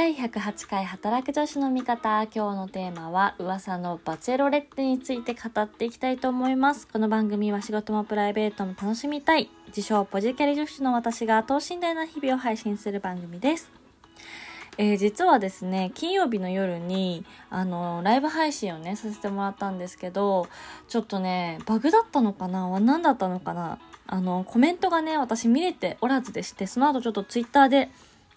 第108回働く女子の味方。今日のテーマは噂のバチェロレッテについて語っていきたいと思います。この番組は仕事もプライベートも楽しみたい。自称ポジキャリ女子の私が等身大な日々を配信する番組です。えー、実はですね、金曜日の夜に、あの、ライブ配信をね、させてもらったんですけど、ちょっとね、バグだったのかな？何だったのかな？あの、コメントがね、私見れておらずでして、その後ちょっとツイッターで、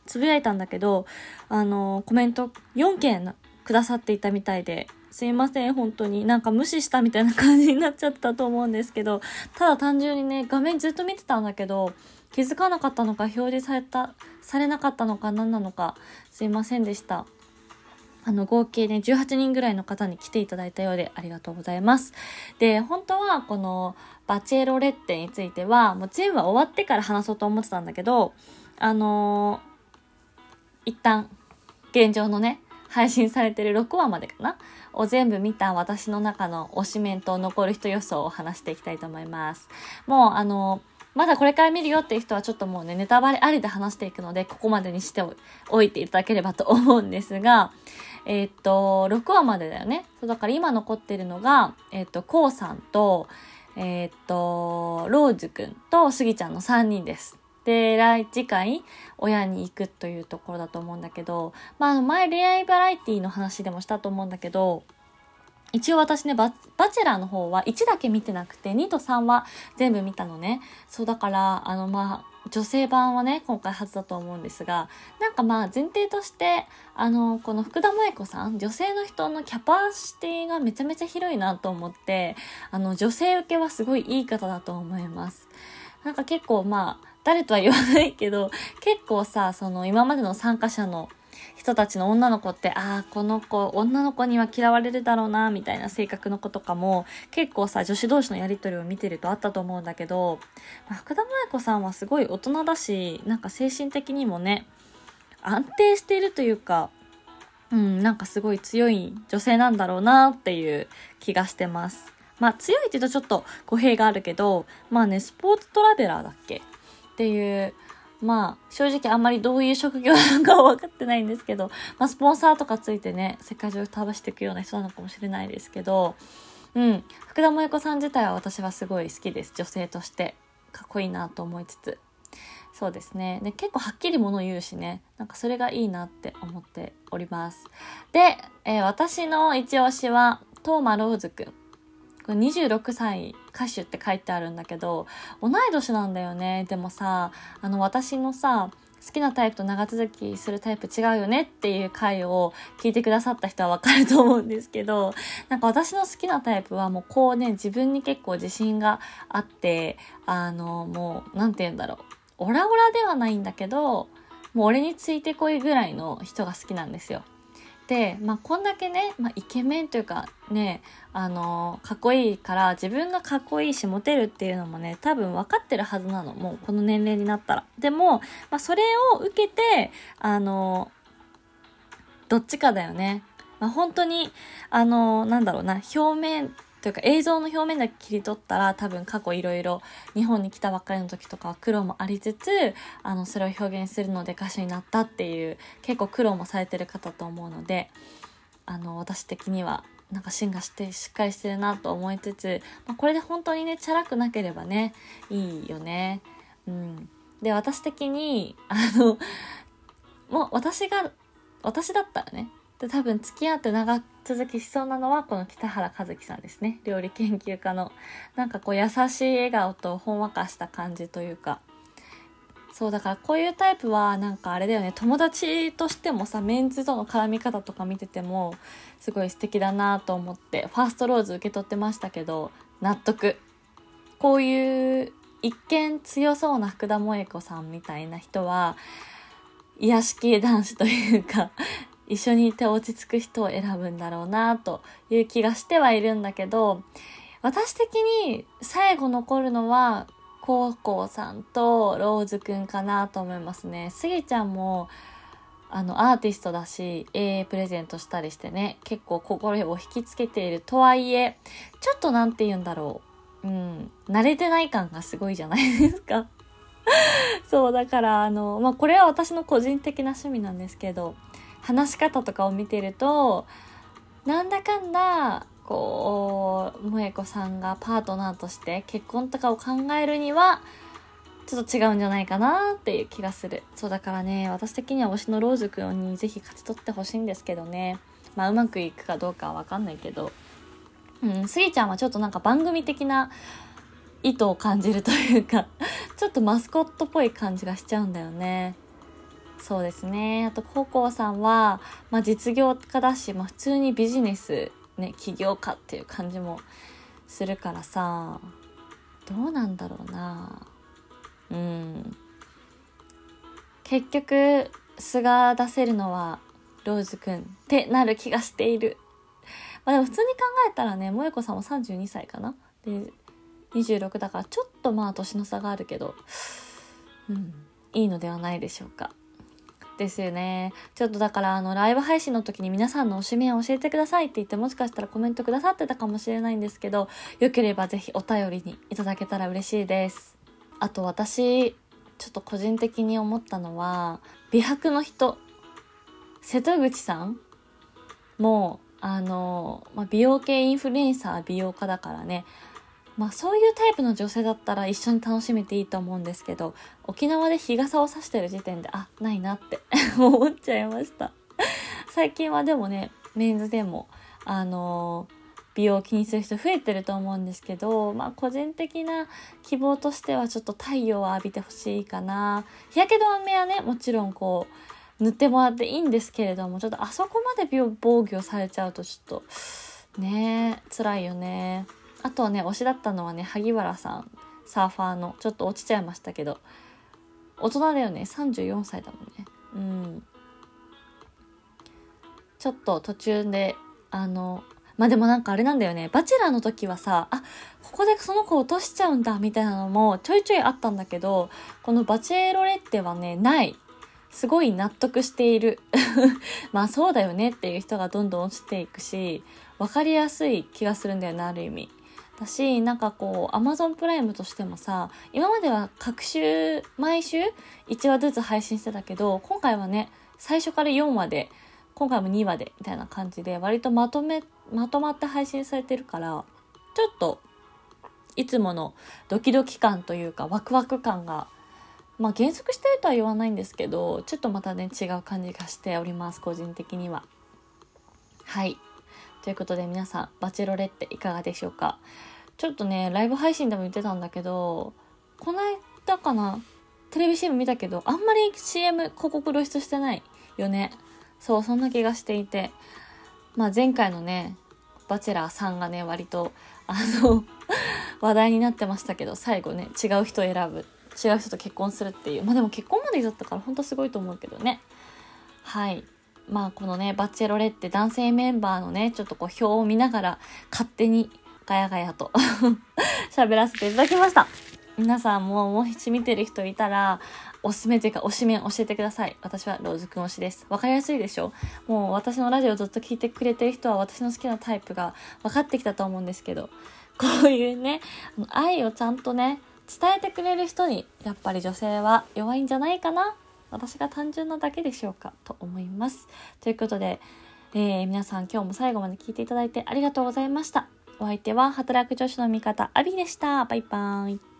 つぶやいたんだけど、あの、コメント4件くださっていたみたいで、すいません、本当に。なんか無視したみたいな感じになっちゃったと思うんですけど、ただ単純にね、画面ずっと見てたんだけど、気づかなかったのか、表示された、されなかったのか、何なのか、すいませんでした。あの、合計ね、18人ぐらいの方に来ていただいたようでありがとうございます。で、本当はこのバチェロレッテについては、もう全部終わってから話そうと思ってたんだけど、あのー一旦現状のね配信されてる6話までかな？を全部見た私の中の推しメンと残る人予想を話していきたいと思います。もうあのまだこれから見るよっていう人はちょっともうね、ネタバレありで話していくので、ここまでにしておいていただければと思うんですが、えー、っと、6話までだよね？そう、だから今残ってるのが、えー、っと、こうさんと、えー、っと、ローズくんとスギちゃんの3人です。で、来、次回、親に行くというところだと思うんだけど、まあ、前恋愛バラエティの話でもしたと思うんだけど、一応私ねバ、バチェラーの方は1だけ見てなくて、2と3は全部見たのね。そうだから、あの、まあ、女性版はね、今回初だと思うんですが、なんかまあ前提として、あの、この福田萌子さん、女性の人のキャパシティがめちゃめちゃ広いなと思って、あの、女性受けはすごいいい方だと思います。なんか結構まあ、誰とは言わないけど、結構さ、その今までの参加者の人たちの女の子って、ああ、この子、女の子には嫌われるだろうな、みたいな性格の子とかも、結構さ、女子同士のやりとりを見てるとあったと思うんだけど、まあ、福田萌子さんはすごい大人だし、なんか精神的にもね、安定しているというか、うん、なんかすごい強い女性なんだろうなっていう気がしてます。まあ強いって言うとちょっと語弊があるけど、まあね、スポーツトラベラーだっけ？っていう、まあ、正直あんまりどういう職業なのかは分かってないんですけど、まあ、スポンサーとかついてね、世界中を旅していくような人なのかもしれないですけど、うん、福田萌子さん自体は私はすごい好きです。女性として。かっこいいなと思いつつ。そうですね。で、結構はっきりもの言うしね。なんかそれがいいなって思っております。で、えー、私の一押しは、トーマローズくん。26歳歌手って書いてあるんだけど、同い年なんだよね。でもさ、あの私のさ、好きなタイプと長続きするタイプ違うよねっていう回を聞いてくださった人はわかると思うんですけど、なんか私の好きなタイプはもうこうね、自分に結構自信があって、あの、もう、なんて言うんだろう。オラオラではないんだけど、もう俺についてこいぐらいの人が好きなんですよ。で、まあ、こんだけね、まあ、イケメンというかね、あの、かっこいいから自分がかっこいいしモテるっていうのもね、多分分かってるはずなの。もうこの年齢になったら。でも、まあ、それを受けて、あの、どっちかだよね。まあ、本当に、あの、なんだろうな、表面というか映像の表面だけ切り取ったら多分過去いろいろ日本に来たばっかりの時とかは苦労もありつつあのそれを表現するので歌手になったっていう結構苦労もされてる方と思うのであの私的にはなんか芯がしてしっかりしてるなと思いつつ、まあ、これで本当にねチャラくなければねいいよね。うん、で私的にあのもう私が私だったらねで多分付き合って長続きしそうなのはこの北原和樹さんですね。料理研究家の。なんかこう優しい笑顔とほんわかした感じというか。そうだからこういうタイプはなんかあれだよね。友達としてもさメンズとの絡み方とか見ててもすごい素敵だなと思ってファーストローズ受け取ってましたけど納得。こういう一見強そうな福田萌子さんみたいな人は癒し系男子というか一緒にいて落ち着く人を選ぶんだろうなという気がしてはいるんだけど、私的に最後残るのは、コウコウさんとローズくんかなと思いますね。スギちゃんも、あの、アーティストだし、A プレゼントしたりしてね、結構心を引きつけているとはいえ、ちょっとなんて言うんだろう。うん、慣れてない感がすごいじゃないですか。そう、だから、あの、まあ、これは私の個人的な趣味なんですけど、話し方とかを見てるとなんだかんだこう萌子さんがパートナーとして結婚とかを考えるにはちょっと違うんじゃないかなっていう気がする。そうだからね私的には推しのローズくんにぜひ勝ち取ってほしいんですけどね。まあうまくいくかどうかは分かんないけど。うんスギちゃんはちょっとなんか番組的な意図を感じるというかちょっとマスコットっぽい感じがしちゃうんだよね。そうですね。あと高校さんは、まあ、実業家だし、まあ、普通にビジネスね起業家っていう感じもするからさどうなんだろうな。うん。結局素が出せるのはローズくんってなる気がしている。まあでも普通に考えたらね萌子さんも32歳かな。で26だからちょっとまあ年の差があるけどうんいいのではないでしょうか。ですよね。ちょっとだからあのライブ配信の時に皆さんの推しメン教えてくださいって言ってもしかしたらコメントくださってたかもしれないんですけど、よければぜひお便りにいただけたら嬉しいです。あと私、ちょっと個人的に思ったのは、美白の人、瀬戸口さんもあの、まあ、美容系インフルエンサー美容家だからね、まあそういうタイプの女性だったら一緒に楽しめていいと思うんですけど、沖縄で日傘を差してる時点で、あ、ないなって 思っちゃいました。最近はでもね、メンズでも、あのー、美容を気にする人増えてると思うんですけど、まあ個人的な希望としてはちょっと太陽を浴びてほしいかな。日焼け止めはね、もちろんこう、塗ってもらっていいんですけれども、ちょっとあそこまで防御されちゃうとちょっと、ね辛いよね。あとはね推しだったのはね萩原さんサーファーの。ちょっと落ちちゃいましたけど大人だよね34歳だもんね。うん。ちょっと途中であのまあでもなんかあれなんだよね。バチェラーの時はさあここでその子落としちゃうんだみたいなのもちょいちょいあったんだけどこのバチェロレッテはねない。すごい納得している。まあそうだよねっていう人がどんどん落ちていくし分かりやすい気がするんだよねある意味。だしなんかこう Amazon プライムとしてもさ今までは各週毎週1話ずつ配信してたけど今回はね最初から4話で今回も2話でみたいな感じで割とまとめまとまって配信されてるからちょっといつものドキドキ感というかワクワク感がまあ減速してるとは言わないんですけどちょっとまたね違う感じがしております個人的には。はい。ということで皆さん、バチェロレっていかがでしょうか？ちょっとね、ライブ配信でも言ってたんだけど、この間かなテレビ CM 見たけど、あんまり CM 広告露出してないよね。そう、そんな気がしていて。まあ前回のね、バチェラーさんがね、割と、あの 話題になってましたけど、最後ね、違う人を選ぶ。違う人と結婚するっていう。まあでも結婚までだったから、ほんとすごいと思うけどね。はい。まあこのね、バチェロレって男性メンバーのね、ちょっとこう表を見ながら勝手にガヤガヤと 喋らせていただきました。皆さんももし見てる人いたら、おすすめというか推しメン教えてください。私はローズくん推しです。わかりやすいでしょ？もう私のラジオずっと聞いてくれてる人は私の好きなタイプが分かってきたと思うんですけど、こういうね、愛をちゃんとね、伝えてくれる人に、やっぱり女性は弱いんじゃないかな私が単純なだけでしょうか？と思います。ということで、えー、皆さん今日も最後まで聞いていただいてありがとうございました。お相手は働く女子の味方、アビでした。バイバーイ。